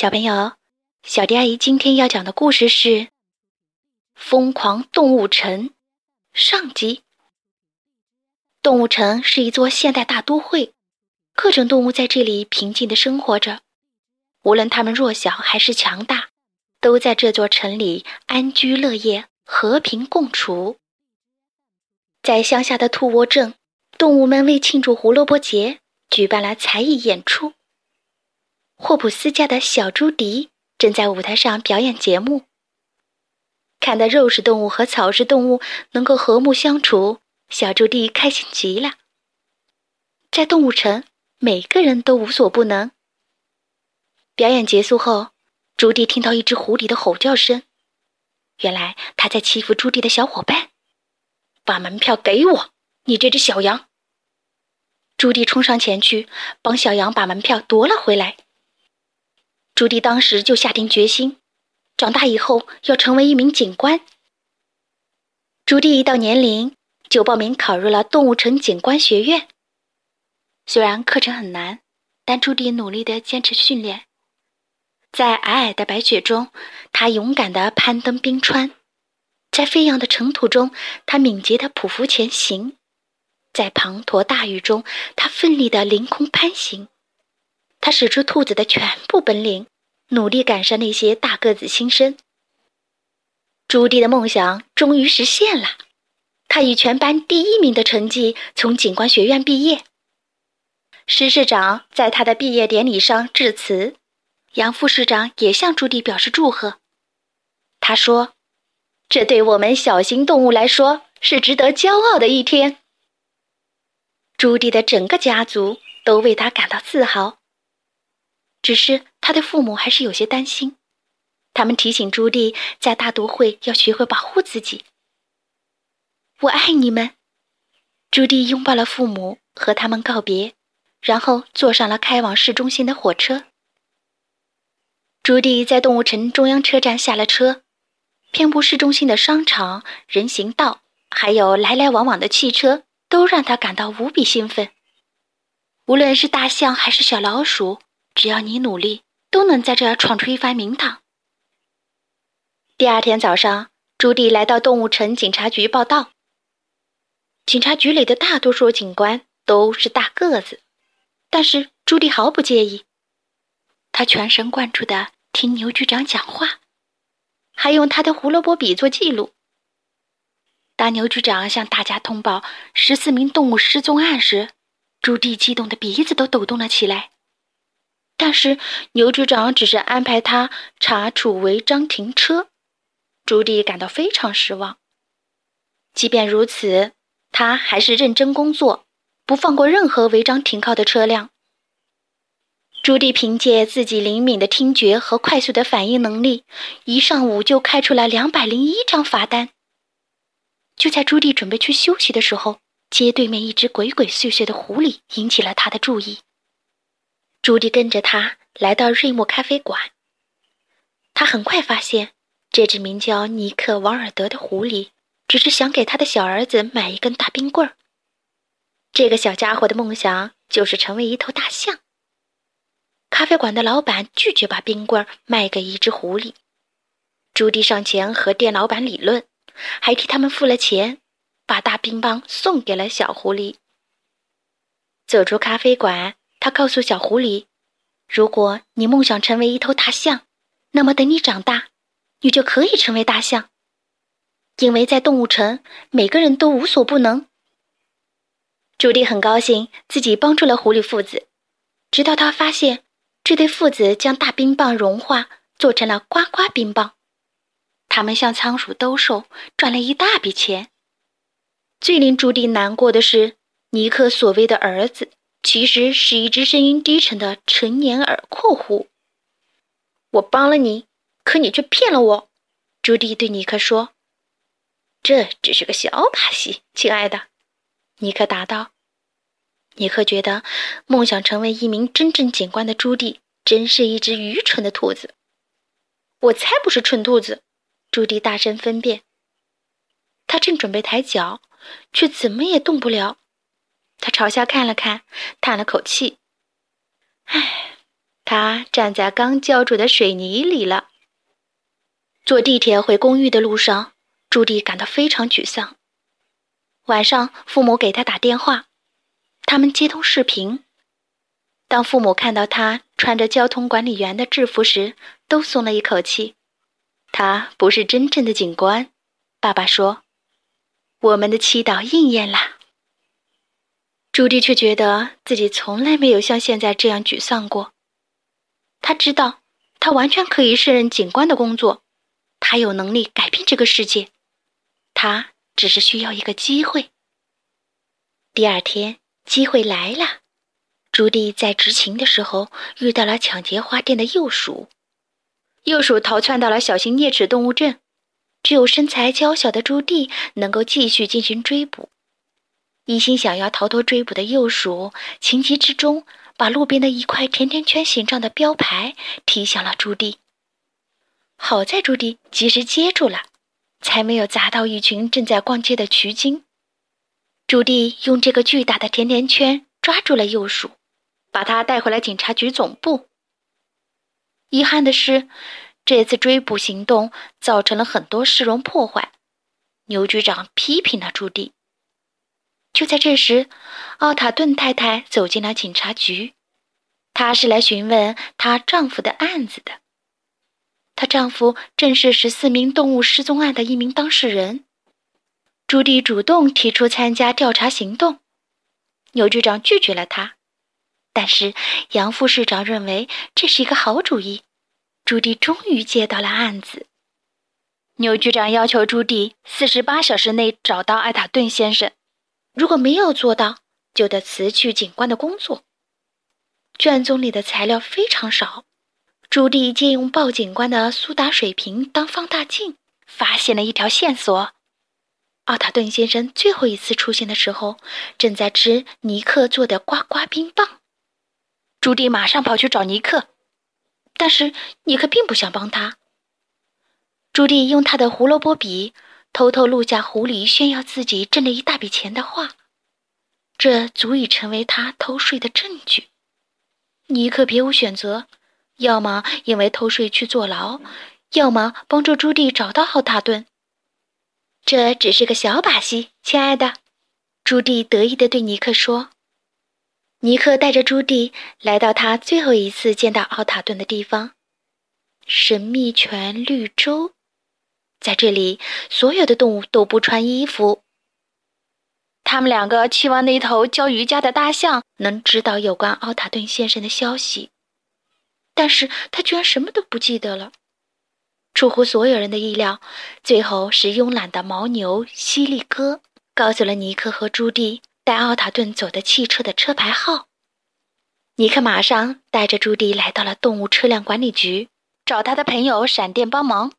小朋友，小迪阿姨今天要讲的故事是《疯狂动物城》上集。动物城是一座现代大都会，各种动物在这里平静的生活着，无论它们弱小还是强大，都在这座城里安居乐业，和平共处。在乡下的兔窝镇，动物们为庆祝胡萝卜节，举办了才艺演出。霍普斯家的小朱迪正在舞台上表演节目。看到肉食动物和草食动物能够和睦相处，小朱迪开心极了。在动物城，每个人都无所不能。表演结束后，朱迪听到一只狐狸的吼叫声，原来他在欺负朱迪的小伙伴。把门票给我，你这只小羊！朱迪冲上前去，帮小羊把门票夺了回来。朱迪当时就下定决心，长大以后要成为一名警官。朱迪一到年龄，就报名考入了动物城警官学院。虽然课程很难，但朱迪努力的坚持训练。在皑皑的白雪中，他勇敢的攀登冰川；在飞扬的尘土中，他敏捷的匍匐前行；在滂沱大雨中，他奋力的凌空攀行。他使出兔子的全部本领，努力赶上那些大个子新生。朱迪的梦想终于实现了，他以全班第一名的成绩从警官学院毕业。施市长在他的毕业典礼上致辞，杨副市长也向朱迪表示祝贺。他说：“这对我们小型动物来说是值得骄傲的一天。”朱迪的整个家族都为他感到自豪。只是他的父母还是有些担心，他们提醒朱迪在大都会要学会保护自己。我爱你们，朱迪拥抱了父母，和他们告别，然后坐上了开往市中心的火车。朱迪在动物城中央车站下了车，遍布市中心的商场、人行道，还有来来往往的汽车，都让他感到无比兴奋。无论是大象还是小老鼠。只要你努力，都能在这儿闯出一番名堂。第二天早上，朱迪来到动物城警察局报道。警察局里的大多数警官都是大个子，但是朱迪毫不介意。他全神贯注地听牛局长讲话，还用他的胡萝卜笔做记录。当牛局长向大家通报十四名动物失踪案时，朱迪激动的鼻子都抖动了起来。但是牛局长只是安排他查处违章停车，朱棣感到非常失望。即便如此，他还是认真工作，不放过任何违章停靠的车辆。朱棣凭借自己灵敏的听觉和快速的反应能力，一上午就开出了两百零一张罚单。就在朱棣准备去休息的时候，街对面一只鬼鬼祟祟的狐狸引起了他的注意。朱迪跟着他来到瑞木咖啡馆。他很快发现，这只名叫尼克·王尔德的狐狸只是想给他的小儿子买一根大冰棍儿。这个小家伙的梦想就是成为一头大象。咖啡馆的老板拒绝把冰棍儿卖给一只狐狸。朱迪上前和店老板理论，还替他们付了钱，把大冰棒送给了小狐狸。走出咖啡馆。他告诉小狐狸：“如果你梦想成为一头大象，那么等你长大，你就可以成为大象。因为在动物城，每个人都无所不能。”朱迪很高兴自己帮助了狐狸父子，直到他发现这对父子将大冰棒融化，做成了呱呱冰棒。他们向仓鼠兜售，赚了一大笔钱。最令朱迪难过的是，尼克所谓的儿子。其实是一只声音低沉的成年耳廓狐。我帮了你，可你却骗了我。”朱迪对尼克说。“这只是个小把戏，亲爱的。”尼克答道。尼克觉得梦想成为一名真正警官的朱迪真是一只愚蠢的兔子。“我才不是蠢兔子！”朱迪大声分辨。他正准备抬脚，却怎么也动不了。他朝下看了看，叹了口气：“唉，他站在刚浇筑的水泥里了。坐地铁回公寓的路上，朱迪感到非常沮丧。晚上，父母给他打电话，他们接通视频。当父母看到他穿着交通管理员的制服时，都松了一口气。他不是真正的警官，爸爸说：“我们的祈祷应验了。”朱迪却觉得自己从来没有像现在这样沮丧过。他知道，他完全可以胜任警官的工作，他有能力改变这个世界，他只是需要一个机会。第二天，机会来了。朱迪在执勤的时候遇到了抢劫花店的幼鼠，幼鼠逃窜到了小型啮齿动物镇，只有身材娇小的朱迪能够继续进行追捕。一心想要逃脱追捕的幼鼠，情急之中把路边的一块甜甜圈形状的标牌踢向了朱迪。好在朱迪及时接住了，才没有砸到一群正在逛街的渠精。朱迪用这个巨大的甜甜圈抓住了幼鼠，把它带回了警察局总部。遗憾的是，这次追捕行动造成了很多市容破坏。牛局长批评了朱迪。就在这时，奥塔顿太太走进了警察局。她是来询问她丈夫的案子的。她丈夫正是十四名动物失踪案的一名当事人。朱迪主动提出参加调查行动，牛局长拒绝了他。但是杨副市长认为这是一个好主意。朱迪终于接到了案子。牛局长要求朱迪四十八小时内找到艾塔顿先生。如果没有做到，就得辞去警官的工作。卷宗里的材料非常少，朱迪借用报警官的苏打水瓶当放大镜，发现了一条线索。奥塔顿先生最后一次出现的时候，正在吃尼克做的呱呱冰棒。朱迪马上跑去找尼克，但是尼克并不想帮他。朱迪用他的胡萝卜笔。偷偷录下狐狸炫耀自己挣了一大笔钱的话，这足以成为他偷税的证据。尼克别无选择，要么因为偷税去坐牢，要么帮助朱迪找到奥塔顿。这只是个小把戏，亲爱的，朱迪得意地对尼克说。尼克带着朱迪来到他最后一次见到奥塔顿的地方——神秘泉绿洲。在这里，所有的动物都不穿衣服。他们两个期望那头教瑜伽的大象能知道有关奥塔顿先生的消息，但是他居然什么都不记得了。出乎所有人的意料，最后是慵懒的牦牛犀利哥告诉了尼克和朱迪带奥塔顿走的汽车的车牌号。尼克马上带着朱迪来到了动物车辆管理局，找他的朋友闪电帮忙。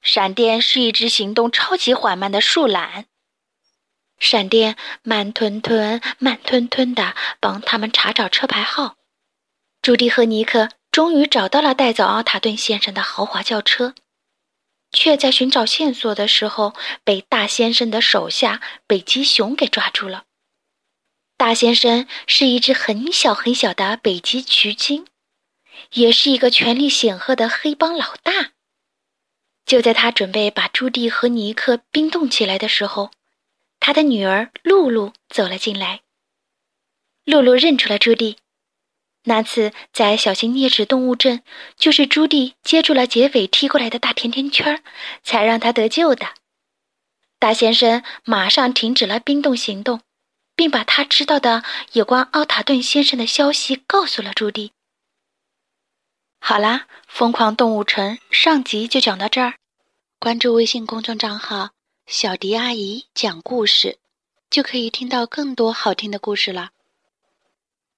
闪电是一只行动超级缓慢的树懒。闪电慢吞吞、慢吞吞地帮他们查找车牌号。朱迪和尼克终于找到了带走奥塔顿先生的豪华轿车，却在寻找线索的时候被大先生的手下北极熊给抓住了。大先生是一只很小很小的北极渠鲸，也是一个权力显赫的黑帮老大。就在他准备把朱迪和尼克冰冻起来的时候，他的女儿露露走了进来。露露认出了朱迪，那次在小型啮齿动物镇，就是朱迪接住了劫匪踢过来的大甜甜圈，才让他得救的。大先生马上停止了冰冻行动，并把他知道的有关奥塔顿先生的消息告诉了朱迪。好啦，疯狂动物城上集就讲到这儿。关注微信公众账号“小迪阿姨讲故事”，就可以听到更多好听的故事了。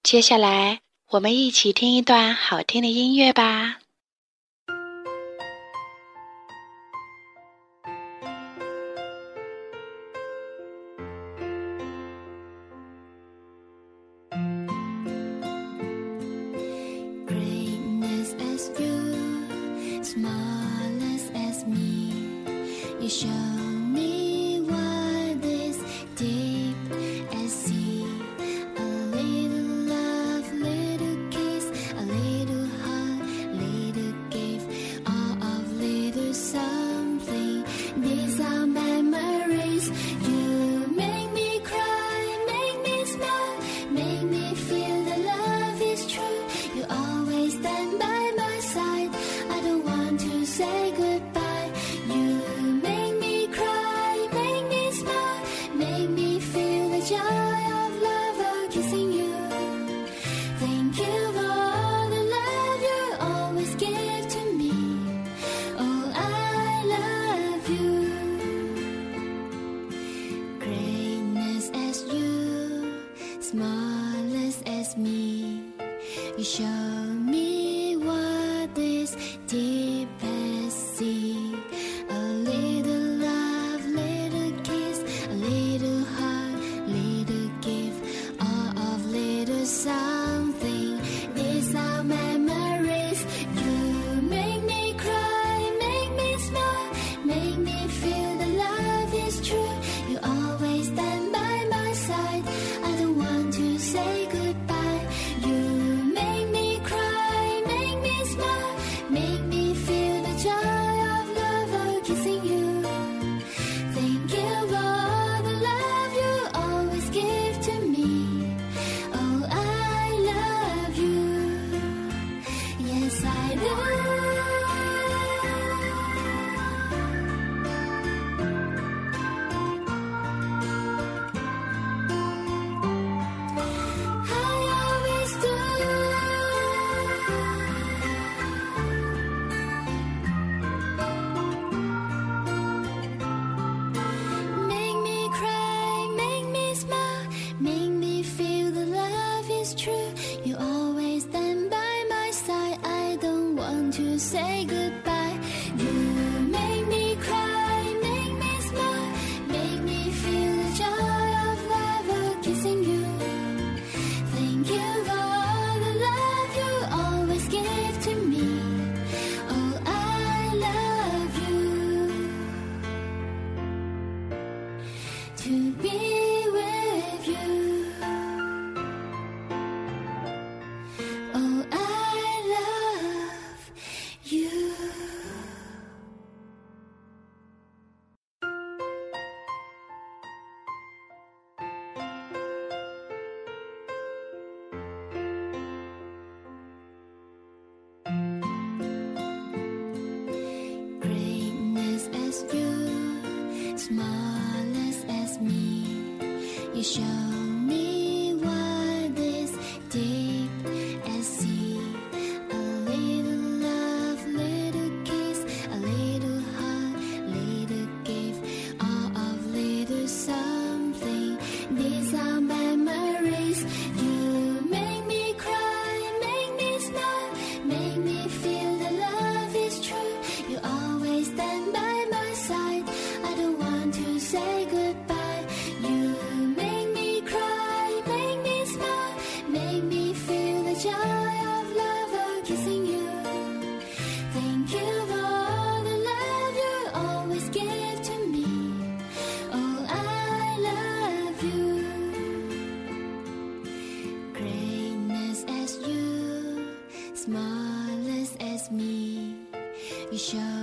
接下来，我们一起听一段好听的音乐吧。想 smallness as me. You show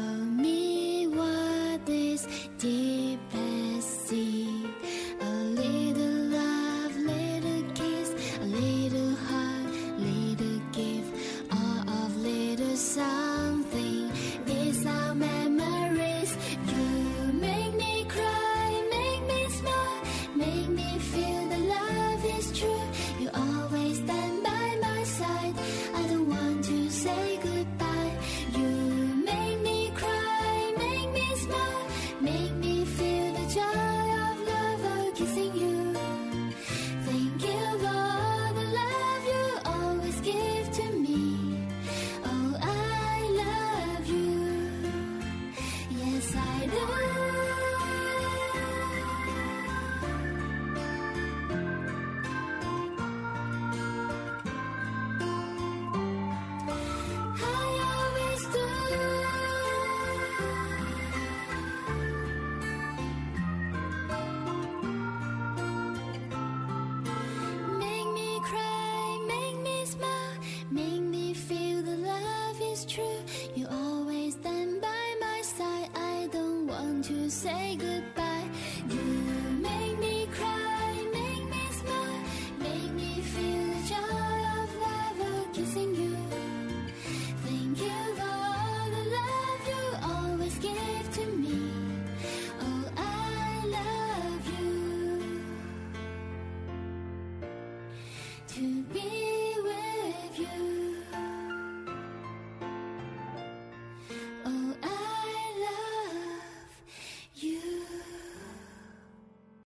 say goodbye.